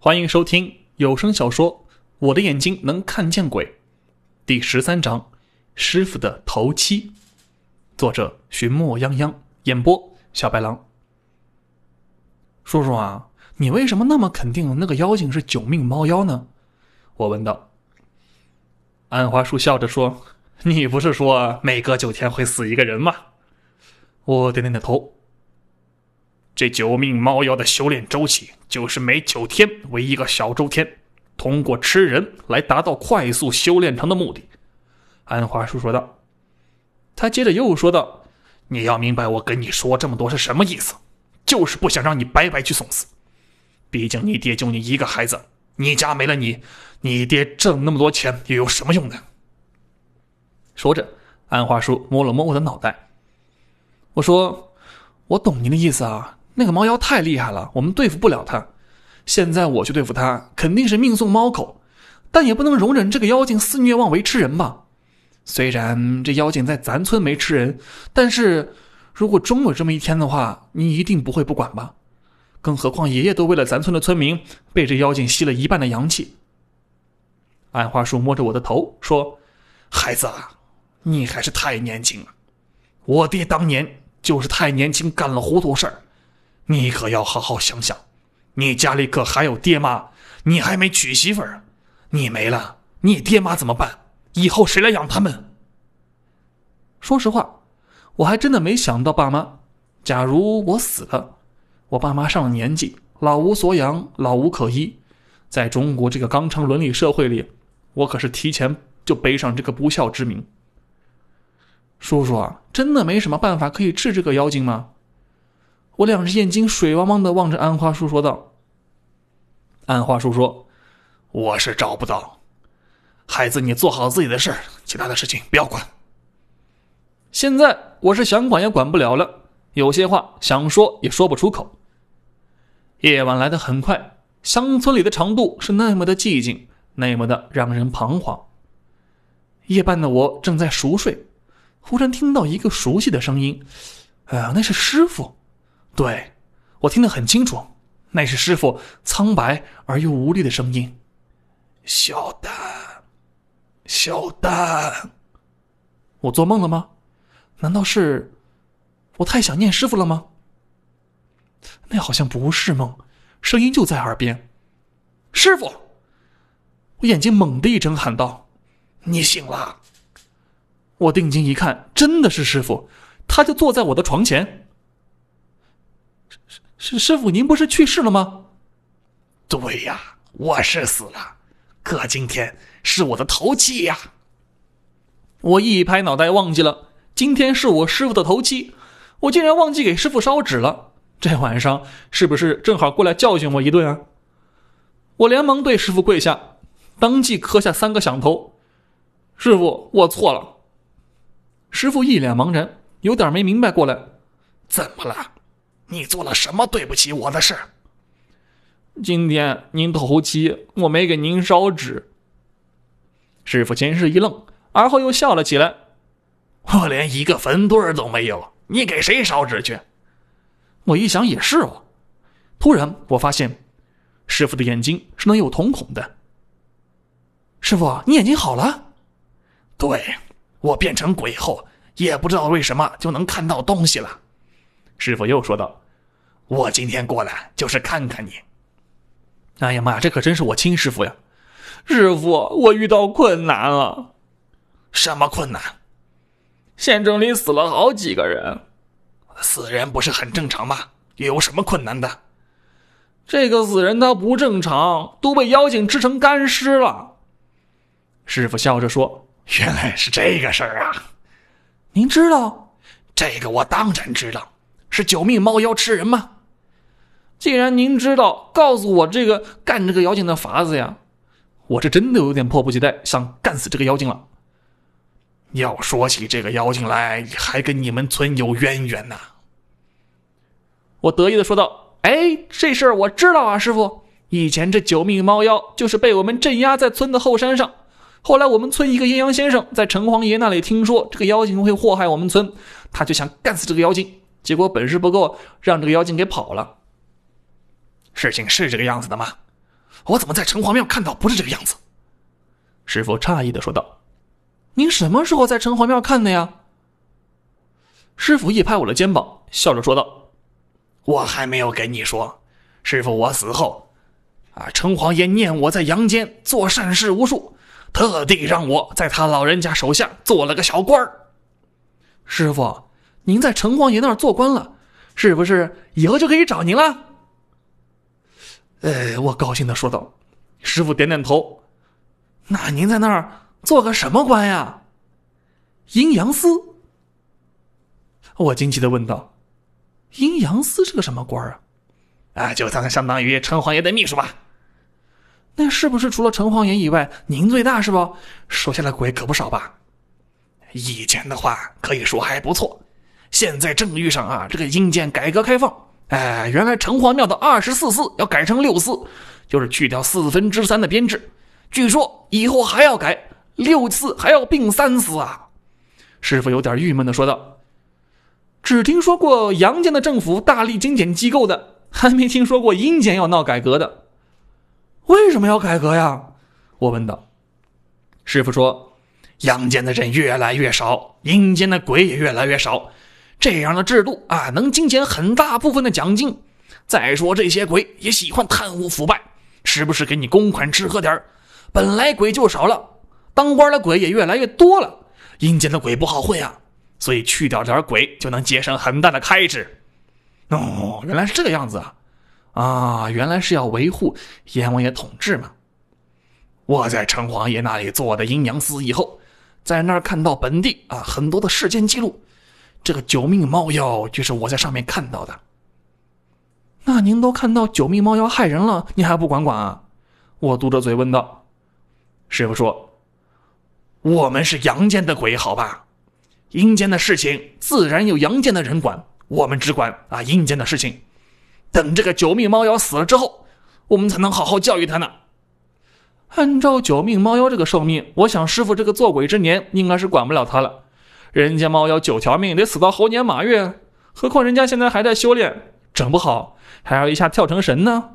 欢迎收听有声小说《我的眼睛能看见鬼》第十三章《师傅的头七》，作者寻墨泱泱，演播小白狼。叔叔啊，你为什么那么肯定那个妖精是九命猫妖呢？我问道。安花树笑着说：“你不是说每隔九天会死一个人吗？”我点点头。这九命猫妖的修炼周期就是每九天为一个小周天，通过吃人来达到快速修炼成的目的。安华叔说道。他接着又说道：“你要明白，我跟你说这么多是什么意思，就是不想让你白白去送死。毕竟你爹就你一个孩子，你家没了你，你爹挣那么多钱又有什么用呢？”说着，安华叔摸了摸我的脑袋。我说：“我懂您的意思啊。”那个猫妖太厉害了，我们对付不了他。现在我去对付他，肯定是命送猫口，但也不能容忍这个妖精肆虐妄为吃人吧？虽然这妖精在咱村没吃人，但是如果终有这么一天的话，你一定不会不管吧？更何况爷爷都为了咱村的村民，被这妖精吸了一半的阳气。暗花树摸着我的头说：“孩子啊，你还是太年轻了。我爹当年就是太年轻，干了糊涂事儿。”你可要好好想想，你家里可还有爹妈，你还没娶媳妇儿，你没了，你爹妈怎么办？以后谁来养他们？说实话，我还真的没想到爸妈。假如我死了，我爸妈上了年纪，老无所养，老无可依，在中国这个纲常伦理社会里，我可是提前就背上这个不孝之名。叔叔啊，真的没什么办法可以治这个妖精吗？我两只眼睛水汪汪的望着安花树说道：“安花树说，我是找不到。孩子，你做好自己的事，其他的事情不要管。现在我是想管也管不了了，有些话想说也说不出口。夜晚来得很快，乡村里的长度是那么的寂静，那么的让人彷徨。夜半的我正在熟睡，忽然听到一个熟悉的声音，哎呀，那是师傅。”对，我听得很清楚，那是师傅苍白而又无力的声音。小丹，小丹，我做梦了吗？难道是我太想念师傅了吗？那好像不是梦，声音就在耳边。师傅，我眼睛猛地一睁，喊道：“你醒了！”我定睛一看，真的是师傅，他就坐在我的床前。师师傅，您不是去世了吗？对呀，我是死了，可今天是我的头七呀！我一拍脑袋，忘记了今天是我师傅的头七，我竟然忘记给师傅烧纸了。这晚上是不是正好过来教训我一顿啊？我连忙对师傅跪下，当即磕下三个响头。师傅，我错了。师傅一脸茫然，有点没明白过来，怎么了？你做了什么对不起我的事？今天您头七，我没给您烧纸。师傅先是一愣，而后又笑了起来。我连一个坟堆都没有，你给谁烧纸去？我一想也是哦。突然，我发现师傅的眼睛是能有瞳孔的。师傅，你眼睛好了？对，我变成鬼后，也不知道为什么就能看到东西了。师傅又说道：“我今天过来就是看看你。”哎呀妈呀，这可真是我亲师傅呀！师傅，我遇到困难了。什么困难？县城里死了好几个人，死人不是很正常吗？有什么困难的？这个死人他不正常，都被妖精吃成干尸了。师傅笑着说：“原来是这个事儿啊！您知道？这个我当然知道。”是九命猫妖吃人吗？既然您知道，告诉我这个干这个妖精的法子呀！我是真的有点迫不及待，想干死这个妖精了。要说起这个妖精来，还跟你们村有渊源呢。我得意的说道：“哎，这事儿我知道啊，师傅。以前这九命猫妖就是被我们镇压在村的后山上，后来我们村一个阴阳先生在城隍爷那里听说这个妖精会祸害我们村，他就想干死这个妖精。”结果本事不够，让这个妖精给跑了。事情是这个样子的吗？我怎么在城隍庙看到不是这个样子？”师傅诧异的说道：“您什么时候在城隍庙看的呀？”师傅一拍我的肩膀，笑着说道：“我还没有跟你说，师傅我死后，啊，城隍爷念我在阳间做善事无数，特地让我在他老人家手下做了个小官儿。师傅，您在城隍爷那儿做官了，是不是以后就可以找您了？”呃，我高兴的说道。师傅点点头。那您在那儿做个什么官呀？阴阳司。我惊奇的问道：“阴阳司是个什么官啊？”啊，就相相当于城隍爷的秘书吧。那是不是除了城隍爷以外，您最大是不？手下的鬼可不少吧？以前的话可以说还不错，现在正遇上啊，这个阴间改革开放。哎，原来城隍庙的二十四司要改成六司，就是去掉四分之三的编制。据说以后还要改六司，还要并三司啊！师傅有点郁闷的说道：“只听说过阳间的政府大力精简机构的，还没听说过阴间要闹改革的。为什么要改革呀？”我问道。师傅说：“阳间的人越来越少，阴间的鬼也越来越少。”这样的制度啊，能精简很大部分的奖金。再说这些鬼也喜欢贪污腐败，时不时给你公款吃喝点本来鬼就少了，当官的鬼也越来越多了，阴间的鬼不好混啊。所以去掉点鬼就能节省很大的开支。哦，原来是这个样子啊！啊，原来是要维护阎王爷统治嘛。我在城隍爷那里做的阴阳司以后，在那儿看到本地啊很多的事件记录。这个九命猫妖就是我在上面看到的。那您都看到九命猫妖害人了，你还不管管啊？我嘟着嘴问道。师傅说：“我们是阳间的鬼，好吧？阴间的事情自然有阳间的人管，我们只管啊阴间的事情。等这个九命猫妖死了之后，我们才能好好教育他呢。按照九命猫妖这个寿命，我想师傅这个做鬼之年应该是管不了他了。”人家猫要九条命，得死到猴年马月，何况人家现在还在修炼，整不好还要一下跳成神呢。